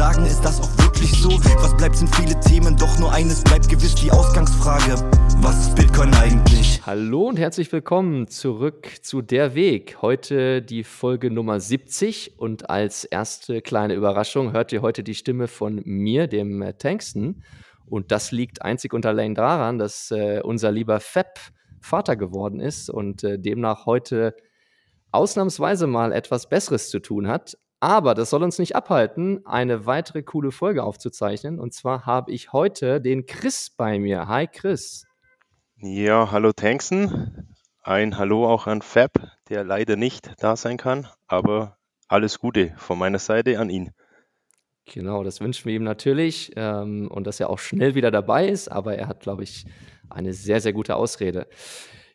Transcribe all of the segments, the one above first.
sagen, ist das auch wirklich so? Was bleibt sind viele Themen, doch nur eines bleibt gewiss die Ausgangsfrage. Was ist Bitcoin eigentlich? Hallo und herzlich willkommen zurück zu Der Weg. Heute die Folge Nummer 70 und als erste kleine Überraschung hört ihr heute die Stimme von mir, dem äh, Tanksten. Und das liegt einzig und allein daran, dass äh, unser lieber Fab Vater geworden ist und äh, demnach heute ausnahmsweise mal etwas Besseres zu tun hat. Aber das soll uns nicht abhalten, eine weitere coole Folge aufzuzeichnen. Und zwar habe ich heute den Chris bei mir. Hi Chris. Ja, hallo Tanksen. Ein Hallo auch an Fab, der leider nicht da sein kann, aber alles Gute von meiner Seite an ihn. Genau, das wünschen wir ihm natürlich ähm, und dass er auch schnell wieder dabei ist, aber er hat, glaube ich, eine sehr, sehr gute Ausrede.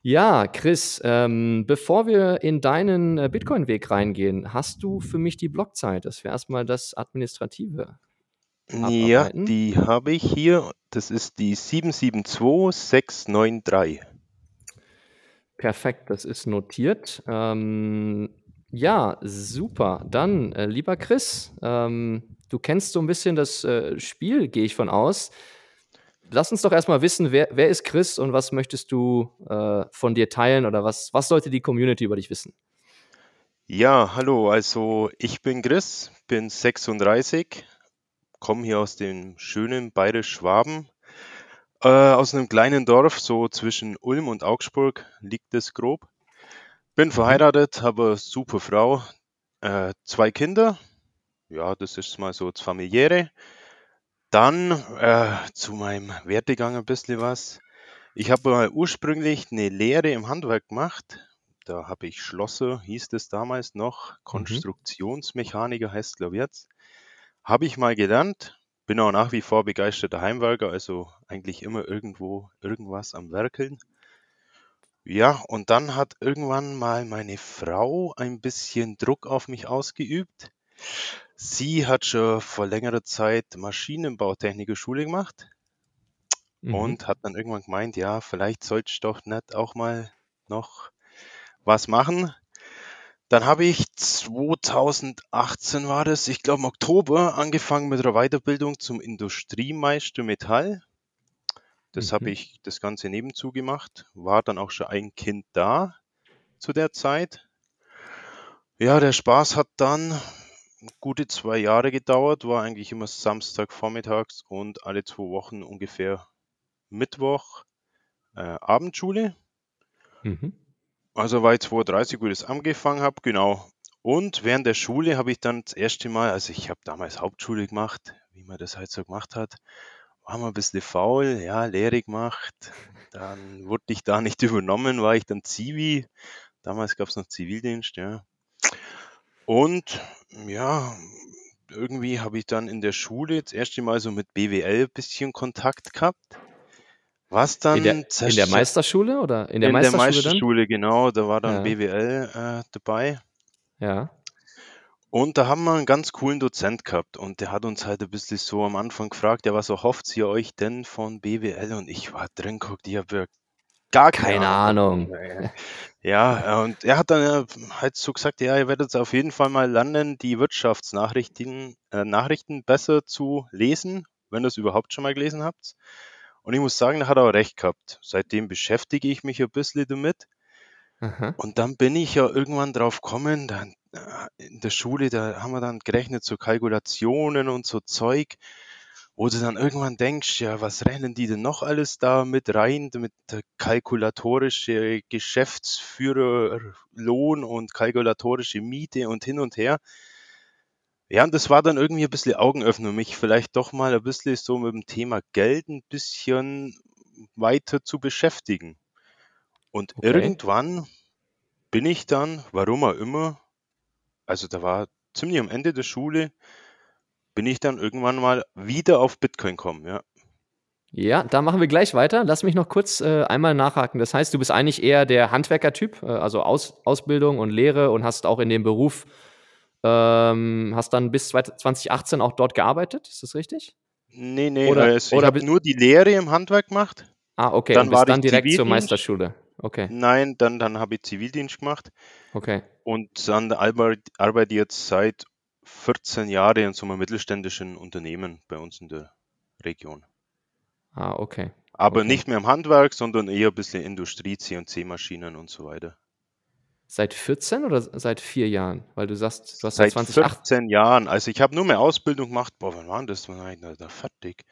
Ja, Chris, ähm, bevor wir in deinen äh, Bitcoin-Weg reingehen, hast du für mich die Blockzeit? Das wäre erstmal das Administrative. Ja, Abarbeiten. die habe ich hier. Das ist die 772693. Perfekt, das ist notiert. Ähm, ja, super. Dann, äh, lieber Chris, ähm, du kennst so ein bisschen das äh, Spiel, gehe ich von aus. Lass uns doch erstmal wissen, wer, wer ist Chris und was möchtest du äh, von dir teilen oder was, was sollte die Community über dich wissen? Ja, hallo, also ich bin Chris, bin 36, komme hier aus dem schönen Bayerisch-Schwaben, äh, aus einem kleinen Dorf, so zwischen Ulm und Augsburg liegt es grob. Bin verheiratet, habe eine super Frau, äh, zwei Kinder. Ja, das ist mal so das Familiäre. Dann äh, zu meinem Werdegang ein bisschen was. Ich habe mal ursprünglich eine Lehre im Handwerk gemacht. Da habe ich Schlosser, hieß es damals noch. Konstruktionsmechaniker heißt glaube ich jetzt. Habe ich mal gelernt. Bin auch nach wie vor begeisterter Heimwerker, also eigentlich immer irgendwo irgendwas am Werkeln. Ja, und dann hat irgendwann mal meine Frau ein bisschen Druck auf mich ausgeübt. Sie hat schon vor längerer Zeit Maschinenbautechniker-Schule gemacht Mhm. und hat dann irgendwann gemeint, ja, vielleicht solltest du doch nicht auch mal noch was machen. Dann habe ich 2018 war das, ich glaube im Oktober, angefangen mit einer Weiterbildung zum Industriemeister Metall. Das habe Mhm. ich das Ganze nebenzu gemacht, war dann auch schon ein Kind da zu der Zeit. Ja, der Spaß hat dann gute zwei Jahre gedauert, war eigentlich immer Samstag vormittags und alle zwei Wochen ungefähr Mittwoch äh, Abendschule. Mhm. Also war ich 32, wo ich das angefangen habe, genau. Und während der Schule habe ich dann das erste Mal, also ich habe damals Hauptschule gemacht, wie man das halt so gemacht hat, war mal ein bisschen faul, ja, Lehre gemacht. Dann wurde ich da nicht übernommen, war ich dann Zivi. Damals gab es noch Zivildienst, ja. Und ja, irgendwie habe ich dann in der Schule das erste Mal so mit BWL ein bisschen Kontakt gehabt. Was dann In der, in der Meisterschule oder in der in der Meisterschule dann? Meisterschule, genau, da war dann Ja. BWL äh, dabei. Ja. Und da haben wir einen ganz coolen Dozent gehabt und der hat uns halt ein bisschen so am Anfang gefragt, ja, was erhofft ihr euch denn von BWL? Und ich war drin geguckt, ich habe gar keine Keine Ahnung. Ja, und er hat dann ja halt so gesagt, ja, ihr werdet auf jeden Fall mal lernen, die Wirtschaftsnachrichten äh, Nachrichten besser zu lesen, wenn ihr es überhaupt schon mal gelesen habt. Und ich muss sagen, da hat er auch recht gehabt. Seitdem beschäftige ich mich ein bisschen damit. Aha. Und dann bin ich ja irgendwann drauf gekommen, dann äh, in der Schule, da haben wir dann gerechnet, so Kalkulationen und so Zeug, wo du dann irgendwann denkst, ja, was rechnen die denn noch alles da mit rein, mit kalkulatorische Geschäftsführerlohn und kalkulatorische Miete und hin und her. Ja, und das war dann irgendwie ein bisschen Augenöffner, mich vielleicht doch mal ein bisschen so mit dem Thema Geld ein bisschen weiter zu beschäftigen. Und Okay. irgendwann bin ich dann, warum auch immer, also da war ziemlich am Ende der Schule, bin ich dann irgendwann mal wieder auf Bitcoin gekommen, ja. Ja, da machen wir gleich weiter. Lass mich noch kurz äh, einmal nachhaken. Das heißt, du bist eigentlich eher der Handwerkertyp, äh, also Aus Ausbildung und Lehre und hast auch in dem Beruf, ähm, hast dann bis 2018 auch dort gearbeitet, ist das richtig? Nee, nee, Oder- also ich oder habe nur die Lehre im Handwerk gemacht Ah, okay. Dann Und bist war dann direkt zur. Meisterschule. Okay, Nein, dann, dann habe ich Zivildienst gemacht okay. und dann arbeit- arbeite ich jetzt seit 14 Jahren in so einem mittelständischen Unternehmen bei uns in der Region. Ah, okay. Aber Okay. nicht mehr im Handwerk, sondern eher ein bisschen Industrie, C&C-Maschinen und so weiter. Seit 14 oder seit vier Jahren? Weil du sagst, du hast seit Seit 2008. 14 Jahren. Also ich habe nur mehr Ausbildung gemacht. Boah, wann war das? Wann war ich da fertig?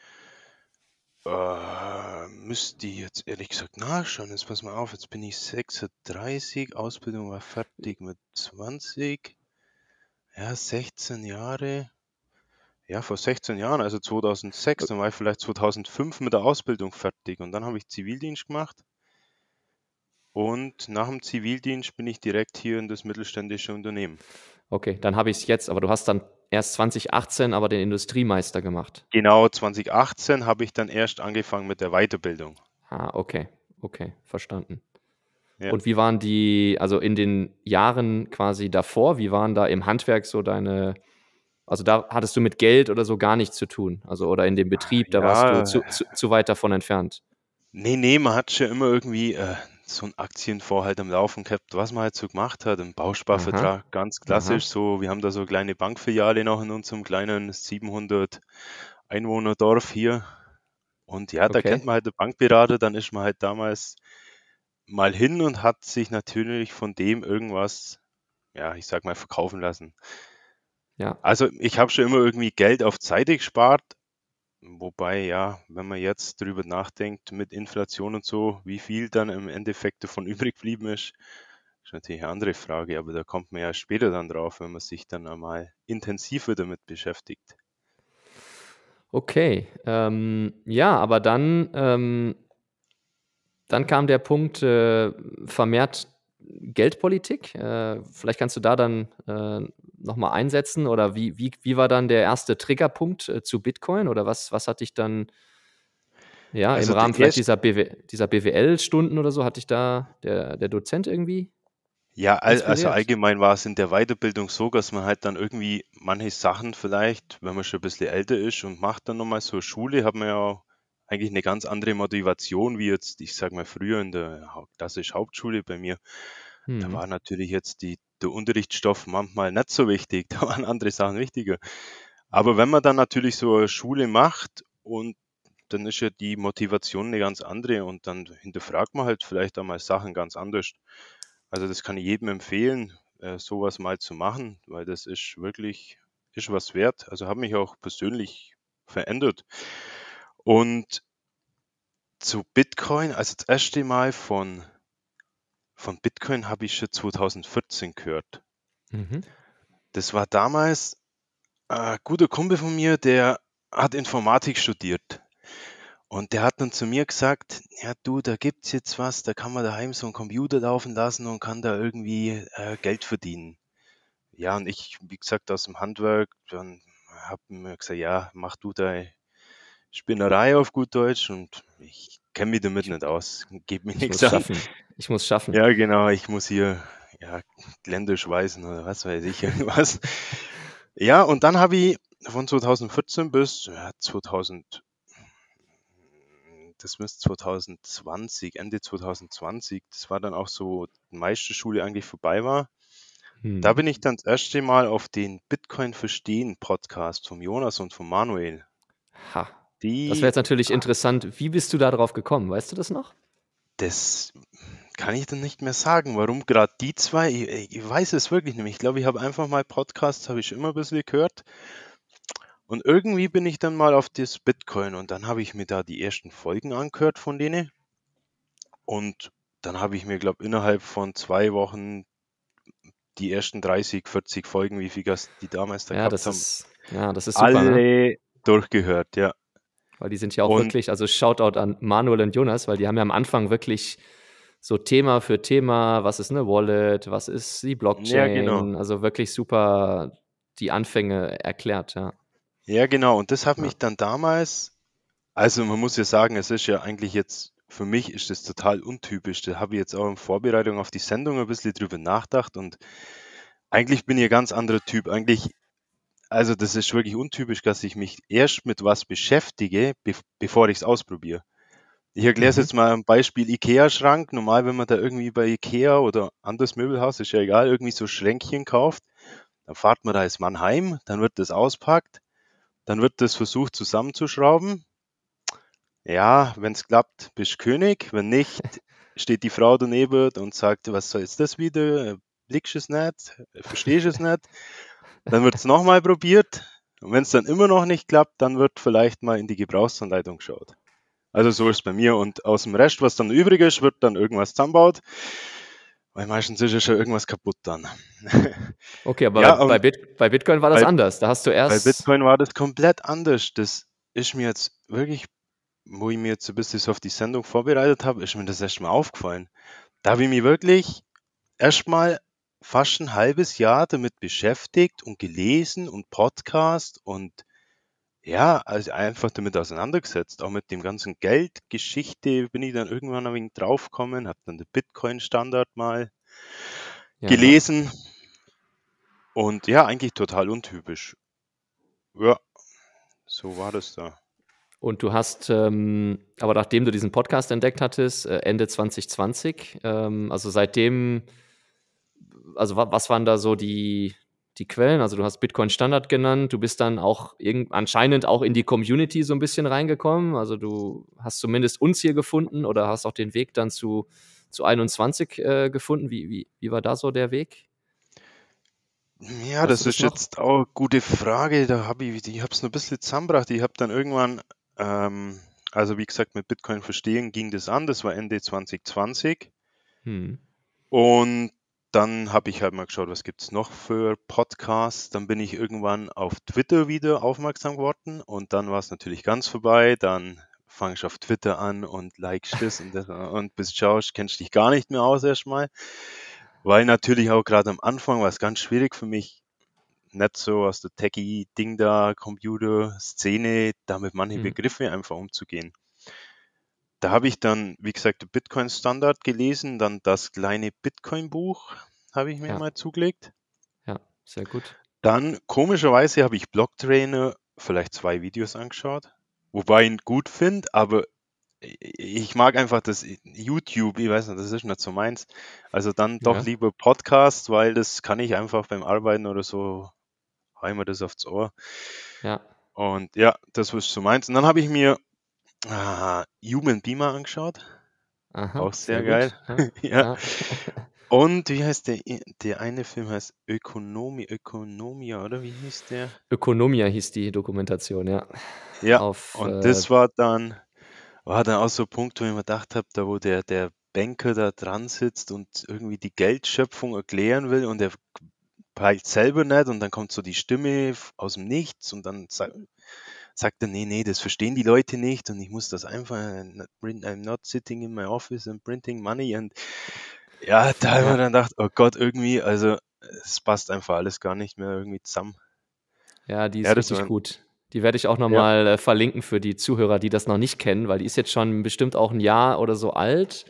Äh, müsste ich jetzt ehrlich gesagt nachschauen. Jetzt pass mal auf, jetzt bin ich 36, Ausbildung war fertig mit 20. Ja, 16 Jahre. Ja, vor 16 Jahren, also 2006, dann war ich vielleicht 2005 mit der Ausbildung fertig und dann habe ich Zivildienst gemacht. Und nach dem Zivildienst bin ich direkt hier in das mittelständische Unternehmen. Okay, dann habe ich es jetzt, aber du hast dann erst 2018 aber den Industriemeister gemacht. Genau, 2018 habe ich dann erst angefangen mit der Weiterbildung. Ah, okay, okay, verstanden. Ja. Und wie waren die, also in den Jahren quasi davor, wie waren da im Handwerk so deine, also da hattest du mit Geld oder so gar nichts zu tun, also oder in dem Betrieb, da warst du Ja. zu, zu, zu weit davon entfernt. Nee, nee, man hat schon immer irgendwie äh, so einen Aktienfonds halt am Laufen gehabt, was man halt so gemacht hat, im Bausparvertrag, ganz klassisch so. Wir haben da so eine kleine Bankfiliale noch in unserem kleinen 700 Einwohnerdorf hier. Und ja, da Okay. kennt man halt den Bankberater, dann ist man halt damals mal hin und hat sich natürlich von dem irgendwas, ja, ich sag mal, verkaufen lassen. Ja, Also ich habe schon immer irgendwie Geld auf Seite gespart, wobei ja, wenn man jetzt drüber nachdenkt mit Inflation und so, wie viel dann im Endeffekt davon übrig geblieben ist, ist natürlich eine andere Frage, aber da kommt man ja später dann drauf, wenn man sich dann einmal intensiver damit beschäftigt. okay. Ähm, ja, aber dann, ähm, dann kam der Punkt äh, vermehrt Geldpolitik. Äh, vielleicht kannst du da dann äh, nochmal einsetzen oder wie, wie, wie war dann der erste Triggerpunkt äh, zu Bitcoin oder was, was hat dich dann, ja, Also im Rahmen vielleicht dieser, BW, dieser BWL-Stunden oder so, hat dich da der, der Dozent irgendwie? Ja, all, also allgemein war es in der Weiterbildung so, dass man halt dann irgendwie manche Sachen vielleicht, wenn man schon ein bisschen älter ist und macht dann nochmal so Schule, hat man ja eigentlich eine ganz andere Motivation wie jetzt, ich sag mal, früher in der klassischen Hauptschule bei mir. Da Hm. war natürlich jetzt die, der Unterrichtsstoff manchmal nicht so wichtig, da waren andere Sachen wichtiger. Aber wenn man dann natürlich so eine Schule macht und dann ist ja die Motivation eine ganz andere und dann hinterfragt man halt vielleicht einmal Sachen ganz anders. Also das kann ich jedem empfehlen, äh, sowas mal zu machen, weil das ist wirklich, ist was wert. Also hat mich auch persönlich verändert. Und zu Bitcoin, also das erste Mal von, von Bitcoin habe ich schon 2014 gehört. Mhm. Das war damals ein guter Kumpel von mir, der hat Informatik studiert. Und der hat dann zu mir gesagt, ja du, da gibt's jetzt was, da kann man daheim so einen Computer laufen lassen und kann da irgendwie äh, Geld verdienen. Ja, und ich, wie gesagt, aus dem Handwerk, dann hab mir gesagt, ja, mach du deine Spinnerei auf gut Deutsch und ich kenne mich damit nicht aus, gebe mir Ich nichts muss an. schaffen. Ich muss schaffen. Ja, genau, ich muss hier ja, Gelände schweißen oder was weiß ich, irgendwas. Ja, und dann habe ich von 2014 bis ja, 2000, das müsste 2020, Ende 2020, das war dann auch so, die Meisterschule eigentlich vorbei war. Hm. Da bin ich dann das erste Mal auf den Bitcoin Verstehen Podcast vom Jonas und von Manuel. Ha. Die, Das wäre jetzt natürlich interessant. Wie bist du da drauf gekommen? Weißt du das noch? Das kann ich dann nicht mehr sagen. Warum gerade die zwei? Ich, ich weiß es wirklich nicht. Ich glaube, ich habe einfach mal Podcasts, habe ich immer ein bisschen gehört. Und irgendwie bin ich dann mal auf das Bitcoin und dann habe ich mir da die ersten Folgen angehört von denen. Und dann habe ich mir, glaube innerhalb von zwei Wochen die ersten 30, 40 Folgen, wie viel Gast die damals da Ja, gehabt das haben, ist, ja, das ist super, ne? alle durchgehört, ja. Weil die sind ja auch Und- wirklich, also Shoutout an Manuel und Jonas, weil die haben ja am Anfang wirklich so Thema für Thema, was ist eine Wallet, was ist die Blockchain, genau. also wirklich super die Anfänge erklärt, ja. Ja, genau. Und das hat Ja. mich dann damals, also man muss ja sagen, es ist ja eigentlich jetzt, für mich ist das total untypisch. Da habe ich jetzt auch in Vorbereitung auf die Sendung ein bisschen drüber nachgedacht und eigentlich bin ich ein ganz anderer Typ. Eigentlich, also das ist wirklich untypisch, dass ich mich erst mit was beschäftige, be bevor ich es ausprobiere. Ich erkläre es Mhm. jetzt mal am Beispiel IKEA-Schrank. Normal, wenn man da irgendwie bei IKEA oder anderes Möbelhaus, ist ja egal, irgendwie so Schränkchen kauft, dann fahrt man da als Mann heim, dann wird das auspackt, dann wird das versucht zusammenzuschrauben. Ja, wenn es klappt, bist König. Wenn nicht, steht die Frau daneben und sagt, was soll jetzt das wieder? Blickst es nicht? Verstehst es nicht? Dann wird es nochmal probiert. Und wenn es dann immer noch nicht klappt, dann wird vielleicht mal in die Gebrauchsanleitung geschaut. Also so ist es bei mir. Und aus dem Rest, was dann übrig ist, wird dann irgendwas zusammenbaut. Weil meistens ist ja schon irgendwas kaputt dann. Okay, aber Ja, bei, bei, Bit, bei Bitcoin war das bei, anders. Da hast du bei erst. Bitcoin war das komplett anders. Das ist mir jetzt wirklich, wo ich mir jetzt ein bisschen so auf die Sendung vorbereitet habe, ist mir das erstmal aufgefallen. Da habe ich mich wirklich erstmal fast ein halbes Jahr damit beschäftigt und gelesen und Podcast und ja, also einfach damit auseinandergesetzt. Auch mit dem ganzen Geldgeschichte bin ich dann irgendwann ein wenig draufgekommen, habe dann den Bitcoin-Standard mal Ja. gelesen und ja, eigentlich total untypisch. Ja, so war das da. Und du hast, ähm, aber nachdem du diesen Podcast entdeckt hattest, äh, Ende 2020, ähm, also seitdem, also wa was waren da so die, die Quellen? Also du hast Bitcoin Standard genannt, du bist dann auch irgend, anscheinend auch in die Community so ein bisschen reingekommen. Also du hast zumindest uns hier gefunden oder hast auch den Weg dann zu, zu 21 äh, gefunden. Wie, wie, wie war da so der Weg? Ja, Weißt das ist noch? jetzt auch eine gute Frage. Da habe ich, ich habe es nur ein bisschen zusammengebracht. Ich habe dann irgendwann, ähm, also wie gesagt, mit Bitcoin verstehen ging das an. Das war Ende 2020. Hm. Und dann habe ich halt mal geschaut, was gibt es noch für Podcasts. Dann bin ich irgendwann auf Twitter wieder aufmerksam geworden und dann war es natürlich ganz vorbei. Dann fangst du auf Twitter an und likest das und das und bis schaust, kennst dich gar nicht mehr aus erstmal. Weil natürlich auch gerade am Anfang war es ganz schwierig für mich, nicht so aus der Techie-Ding da, Computer-Szene, da mit manchen Hm. Begriffe einfach umzugehen. Da habe ich dann, wie gesagt, den Bitcoin-Standard gelesen, dann das kleine Bitcoin-Buch habe ich mir Ja, mal zugelegt. ja, sehr gut. Dann, komischerweise, habe ich Blocktrainer vielleicht zwei Videos angeschaut, wobei ich ihn gut finde, aber ich mag einfach das YouTube, ich weiß nicht, das ist nicht so meins. Also dann doch Ja. lieber Podcast, weil das kann ich einfach beim Arbeiten oder so, mir das aufs Ohr. Ja. Und ja, das ist so meins. Und dann habe ich mir ah, Human Beamer angeschaut. Aha, Auch sehr sehr gut. geil. Ja, Ja. Und wie heißt der, der eine Film heißt Ökonomie, Ökonomia, oder wie hieß der? Ökonomia hieß die Dokumentation, ja. Ja, Auf, und äh, das war dann, war dann auch so ein Punkt, wo ich mir gedacht habe, da wo der, der Banker da dran sitzt und irgendwie die Geldschöpfung erklären will und er peilt selber nicht und dann kommt so die Stimme aus dem Nichts und dann sagt, er, nee, nee, das verstehen die Leute nicht und ich muss das einfach, äh, I'm not sitting in my office and printing money und ja, da habe ich mir ja, dann gedacht, oh Gott, irgendwie, also es passt einfach alles gar nicht mehr irgendwie zusammen. ja, die Ja, ist das richtig war, gut. Die werde ich auch ja, nochmal äh, verlinken für die Zuhörer, die das noch nicht kennen, weil die ist jetzt schon bestimmt auch ein Jahr oder so alt,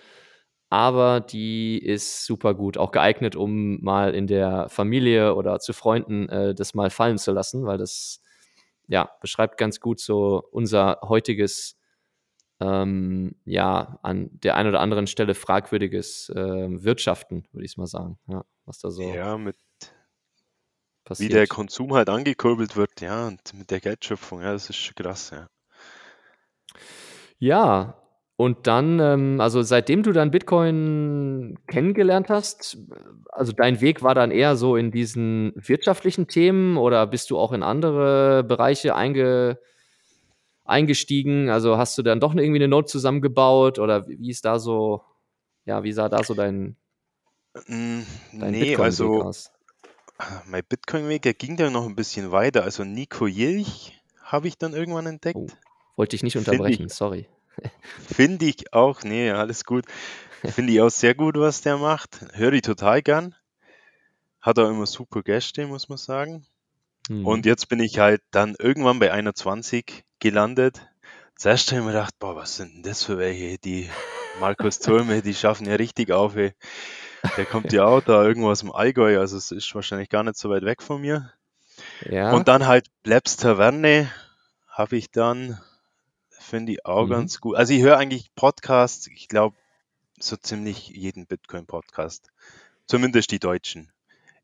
aber die ist super gut, auch geeignet, um mal in der Familie oder zu Freunden äh, das mal fallen zu lassen, weil das ja beschreibt ganz gut so unser heutiges ähm, ja, an der einen oder anderen Stelle fragwürdiges ähm, Wirtschaften, würde ich mal sagen, ja, was da so ja, mit wie der passiert. Konsum halt angekurbelt wird, ja, und mit der Geldschöpfung, ja, das ist schon krass, ja. Ja, und dann, ähm, also seitdem du dann Bitcoin kennengelernt hast, also dein Weg war dann eher so in diesen wirtschaftlichen Themen oder bist du auch in andere Bereiche einge, eingestiegen? Also hast du dann doch irgendwie eine Note zusammengebaut oder wie ist da so, ja, wie sah da so dein, Mm, dein Nee, Bitcoin-Weg also aus? mein Bitcoin-Weg, der ging dann noch ein bisschen weiter. Also Nico Jilch habe ich dann irgendwann Oh, entdeckt. wollte ich nicht unterbrechen, sorry. Finde ich auch, nee, alles gut. Finde ich auch sehr gut, was der macht. Höre ich total gern. Hat auch immer super Gäste, muss man sagen. Und Mhm. jetzt bin ich halt dann irgendwann bei 21 gelandet. Zuerst habe ich mir gedacht, boah, was sind denn das für welche? Die Markus Thurme, die schaffen ja richtig auf. Ey. Der kommt ja auch da irgendwo aus dem Allgäu, also es ist wahrscheinlich gar nicht so weit weg von mir. Und Ja, dann halt Plebs Taverne habe ich dann finde ich auch Mhm. ganz gut. Also ich höre eigentlich Podcasts, ich glaube, so ziemlich jeden Bitcoin-Podcast. Zumindest die deutschen.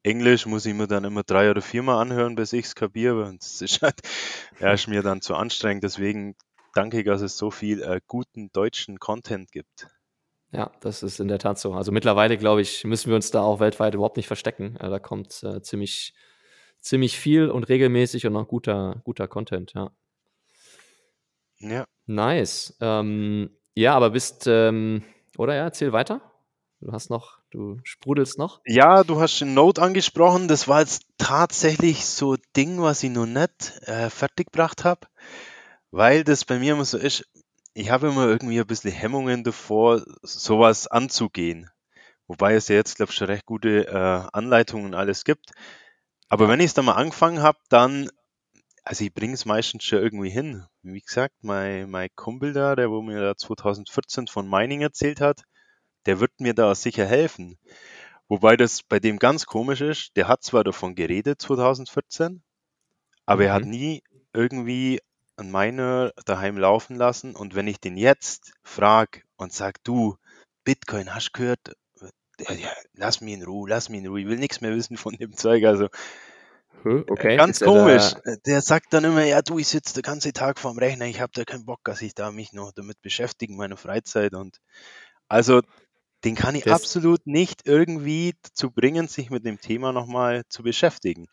Englisch muss ich mir dann immer drei oder viermal anhören, bis ich es kapiere. Und das ist, halt, ja, ist mir dann zu anstrengend. Deswegen danke ich, dass es so viel äh, guten deutschen Content gibt. Ja, das ist in der Tat so. Also mittlerweile, glaube ich, müssen wir uns da auch weltweit überhaupt nicht verstecken. Äh, da kommt äh, ziemlich, ziemlich viel und regelmäßig und auch guter, guter Content, ja. Ja. Nice. Ähm, ja, aber bist, ähm, oder ja, erzähl weiter. Du hast noch, du sprudelst noch. Ja, du hast den Note angesprochen. Das war jetzt tatsächlich so ein Ding, was ich noch nicht äh, fertiggebracht habe, weil das bei mir immer so ist. Ich habe immer irgendwie ein bisschen Hemmungen davor, sowas anzugehen. Wobei es ja jetzt, glaube ich, schon recht gute äh, Anleitungen und alles gibt. Aber wenn ich es dann mal angefangen habe, dann, also ich bringe es meistens schon irgendwie hin. Wie gesagt, mein, mein Kumpel da, der wo mir da 2014 von Mining erzählt hat, der wird mir da sicher helfen. Wobei das bei dem ganz komisch ist, der hat zwar davon geredet 2014, aber er hat Mhm. nie irgendwie einen Miner daheim laufen lassen. Und wenn ich den jetzt frage und sag, du, Bitcoin, hast gehört? Ja, ja, lass mich in Ruhe, lass mich in Ruhe, ich will nichts mehr wissen von dem Zeug. Also Okay, ganz ist er da, komisch. Äh, Der sagt dann immer, ja, du, ich sitze den ganzen Tag vorm Rechner, ich habe da keinen Bock, dass ich da mich noch damit beschäftige, in meiner Freizeit. Und also den kann ich ist, absolut nicht irgendwie dazu bringen, sich mit dem Thema nochmal zu beschäftigen.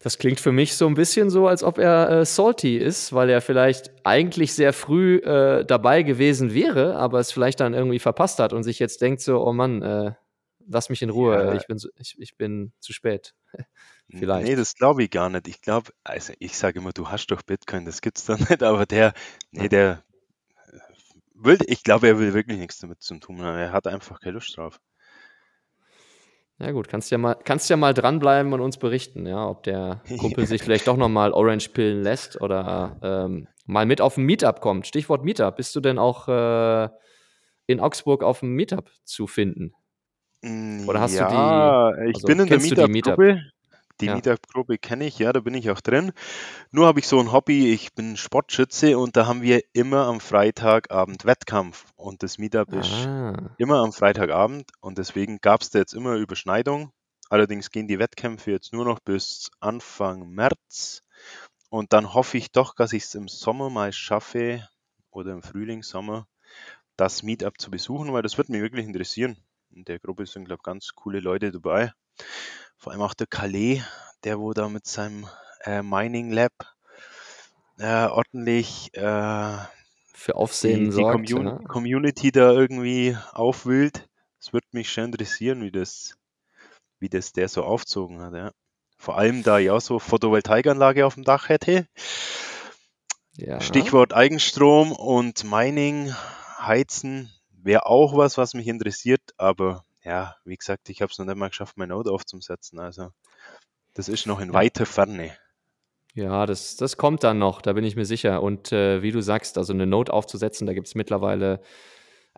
das klingt für mich so ein bisschen so, als ob er äh, salty ist, weil er vielleicht eigentlich sehr früh äh, dabei gewesen wäre, aber es vielleicht dann irgendwie verpasst hat und sich jetzt denkt so, oh Mann, äh, lass mich in Ruhe, Ja, ich bin, so, ich, ich bin zu spät. N- Nee, vielleicht. das glaube ich gar nicht. Ich glaube, also ich sage immer, du hast doch Bitcoin, das gibt's doch nicht, aber der, nee, Ja. der will, ich glaube, er will wirklich nichts damit zu tun haben. Er hat einfach keine Lust drauf. Ja gut, kannst ja mal, kannst ja mal dranbleiben und uns berichten, ja, ob der Kumpel sich vielleicht doch noch mal Orange pillen lässt oder ähm, mal mit auf ein Meetup kommt. Stichwort Meetup. Bist du denn auch äh, in Augsburg auf dem Meetup zu finden? Mm, Oder hast du die, Ja, ich also bin in der die Meetup? Die Ja. Meetup-Gruppe kenne ich, ja, da bin ich auch drin. Nur habe ich so ein Hobby, ich bin Sportschütze und da haben wir immer am Freitagabend Wettkampf. Und das Meetup ist Ah, immer am Freitagabend und deswegen gab es da jetzt immer Überschneidung. Allerdings gehen die Wettkämpfe jetzt nur noch bis Anfang März. Und dann hoffe ich doch, dass ich es im Sommer mal schaffe oder im Frühling, Sommer, das Meetup zu besuchen, weil das wird mich wirklich interessieren. In der Gruppe sind, glaube ich, ganz coole Leute dabei. Vor allem auch der Calais, der wo da mit seinem äh, Mining Lab äh, ordentlich äh, für Aufsehen die, die sorgt, Commun ja. Community da irgendwie aufwühlt. Es würde mich schon interessieren, wie das, wie das der so aufzogen hat. Ja. Vor allem, da auch so Photovoltaikanlage auf dem Dach hätte. Ja. Stichwort Eigenstrom und Mining, Heizen wäre auch was, was mich interessiert. Aber ja, wie gesagt, ich habe es noch nicht mal geschafft, mein Node aufzusetzen. Also das ist noch in Ja. weiter Ferne. Ja, das, das kommt dann noch, da bin ich mir sicher. Und äh, wie du sagst, also eine Note aufzusetzen, da gibt es mittlerweile,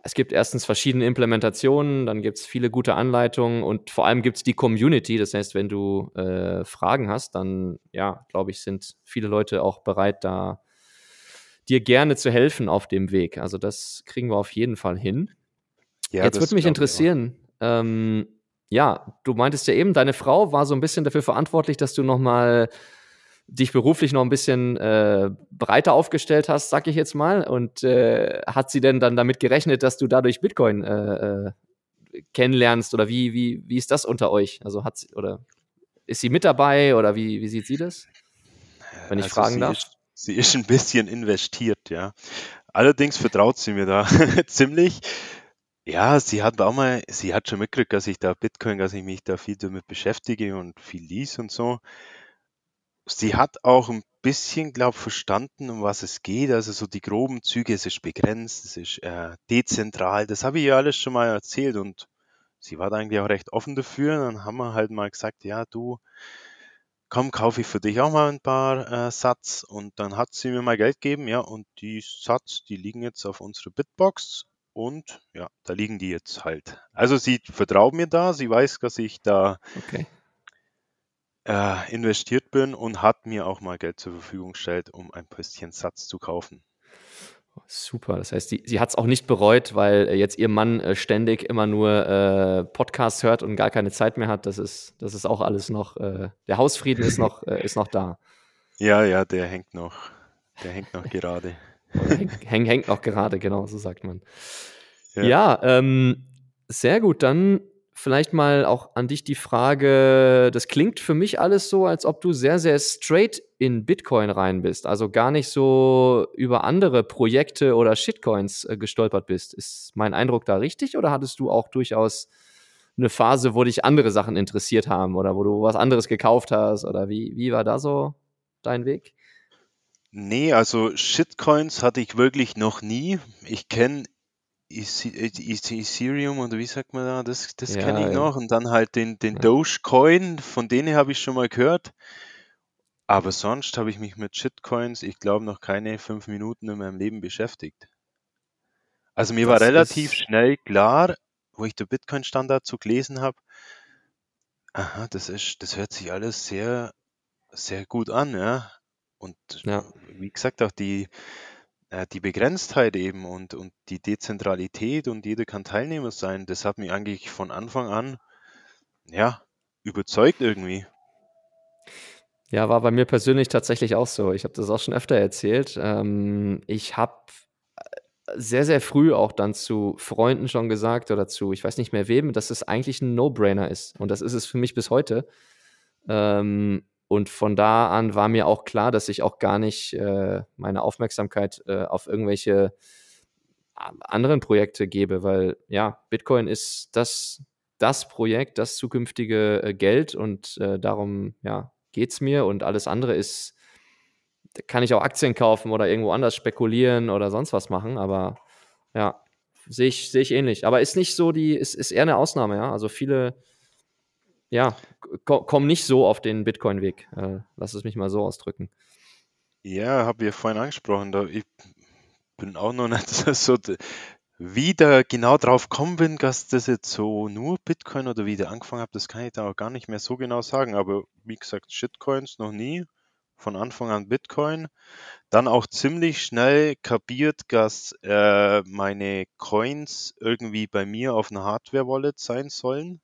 es gibt erstens verschiedene Implementationen, dann gibt es viele gute Anleitungen und vor allem gibt es die Community. Das heißt, wenn du äh, Fragen hast, dann, ja, glaube ich, sind viele Leute auch bereit, da dir gerne zu helfen auf dem Weg. Also das kriegen wir auf jeden Fall hin. Ja, Jetzt würde mich interessieren, ähm, ja, du meintest ja eben, deine Frau war so ein bisschen dafür verantwortlich, dass du noch mal dich beruflich noch ein bisschen äh, breiter aufgestellt hast, sag ich jetzt mal. Und äh, hat sie denn dann damit gerechnet, dass du dadurch Bitcoin äh, äh, kennenlernst oder wie, wie, wie ist das unter euch? Also hat sie, oder ist sie mit dabei oder wie, wie sieht sie das? Wenn ich Also fragen darf. ist, sie ist ein bisschen investiert, ja. Allerdings vertraut sie mir da ziemlich. Ja, sie hat auch mal, sie hat schon mitgekriegt, dass ich da Bitcoin, dass ich mich da viel damit beschäftige und viel lies und so. Sie hat auch ein bisschen, glaube verstanden, um was es geht. Also so die groben Züge, es ist begrenzt, es ist äh, dezentral. Das habe ich ihr alles schon mal erzählt und sie war da eigentlich auch recht offen dafür. Dann haben wir halt mal gesagt, ja, du, komm, kaufe ich für dich auch mal ein paar äh, Satz. Und dann hat sie mir mal Geld gegeben, ja, und die Satz, die liegen jetzt auf unserer Bitbox. Und ja, da liegen die jetzt halt. Also sie vertraut mir da, sie weiß, dass ich da Okay. äh, investiert bin und hat mir auch mal Geld zur Verfügung gestellt, um ein bisschen Satz zu kaufen. Super. Das heißt, sie, sie hat es auch nicht bereut, weil äh, jetzt ihr Mann äh, ständig immer nur äh, Podcasts hört und gar keine Zeit mehr hat. Das ist, das ist auch alles noch, äh, der Hausfrieden ist noch, ist noch da. Ja, ja, der hängt noch. Der hängt noch gerade. Hängt, hängt, hängt noch gerade, genau, so sagt man. Ja. Ja, ähm, sehr gut. Dann vielleicht mal auch an dich die Frage, das klingt für mich alles so, als ob du sehr, sehr straight in Bitcoin rein bist. Also gar nicht so über andere Projekte oder Shitcoins äh, gestolpert bist. Ist mein Eindruck da richtig oder hattest du auch durchaus eine Phase, wo dich andere Sachen interessiert haben oder wo du was anderes gekauft hast oder wie, wie war da so dein Weg? Nee, also Shitcoins hatte ich wirklich noch nie. Ich kenne Ethereum oder wie sagt man da, das, das Ja, kenne ich ja. noch. Und dann halt den, den Ja. Dogecoin, von denen habe ich schon mal gehört. Aber sonst habe ich mich mit Shitcoins, ich glaube, noch keine fünf Minuten in meinem Leben beschäftigt. Also mir war Das relativ ist, schnell klar, wo ich den Bitcoin-Standard so gelesen habe, aha, das ist, das hört sich alles sehr, sehr gut an, ja. Und ja, wie gesagt, auch die, äh, die Begrenztheit eben und, und die Dezentralität und jeder kann Teilnehmer sein, das hat mich eigentlich von Anfang an, ja, überzeugt irgendwie. ja, war bei mir persönlich tatsächlich auch so. Ich habe das auch schon öfter erzählt. Ähm, ich habe sehr, sehr früh auch dann zu Freunden schon gesagt oder zu, ich weiß nicht mehr wem, dass es eigentlich ein No-Brainer ist. Und das ist es für mich bis heute. Ähm, und von da an war mir auch klar, dass ich auch gar nicht äh, meine Aufmerksamkeit äh, auf irgendwelche anderen Projekte gebe, weil ja, Bitcoin ist das, das Projekt, das zukünftige äh, Geld und äh, darum ja, geht es mir und alles andere ist, kann ich auch Aktien kaufen oder irgendwo anders spekulieren oder sonst was machen, aber ja, sehe ich, sehe ich ähnlich. Aber ist nicht so die, ist, ist eher eine Ausnahme, ja. Also viele, ja, ko kommen nicht so auf den Bitcoin-Weg. Äh, lass es mich mal so ausdrücken. Ja, habe ich vorhin angesprochen, da ich bin auch noch nicht so, d- wie da genau drauf gekommen bin, dass das jetzt so nur Bitcoin oder wie ich da angefangen habe, das kann ich da auch gar nicht mehr so genau sagen. Aber wie gesagt, Shitcoins noch nie. Von Anfang an Bitcoin. Dann auch ziemlich schnell kapiert, dass äh, meine Coins irgendwie bei mir auf einer Hardware-Wallet sein sollen.